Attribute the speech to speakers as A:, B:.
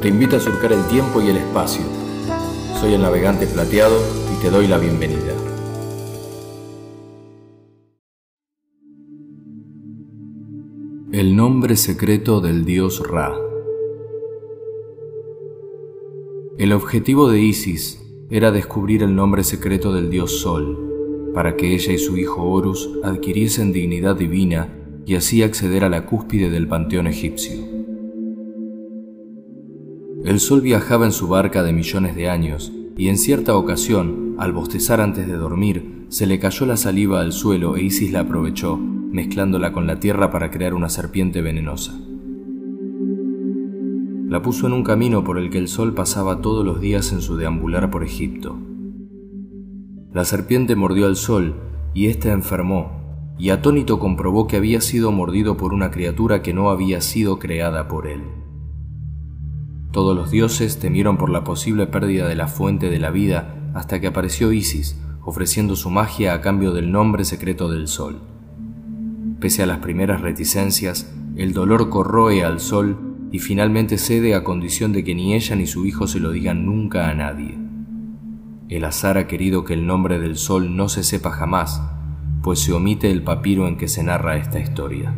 A: te invita a surcar el tiempo y el espacio. Soy el navegante plateado y te doy la bienvenida. El nombre secreto del dios Ra. El objetivo de Isis era descubrir el nombre secreto del dios Sol, para que ella y su hijo Horus adquiriesen dignidad divina y así acceder a la cúspide del panteón egipcio. El sol viajaba en su barca de millones de años, y en cierta ocasión, al bostezar antes de dormir, se le cayó la saliva al suelo e Isis la aprovechó, mezclándola con la tierra para crear una serpiente venenosa. La puso en un camino por el que el sol pasaba todos los días en su deambular por Egipto. La serpiente mordió al sol y éste enfermó, y atónito comprobó que había sido mordido por una criatura que no había sido creada por él. Todos los dioses temieron por la posible pérdida de la fuente de la vida hasta que apareció Isis, ofreciendo su magia a cambio del nombre secreto del sol. Pese a las primeras reticencias, el dolor corroe al sol y finalmente cede a condición de que ni ella ni su hijo se lo digan nunca a nadie. El azar ha querido que el nombre del sol no se sepa jamás, pues se omite el papiro en que se narra esta historia.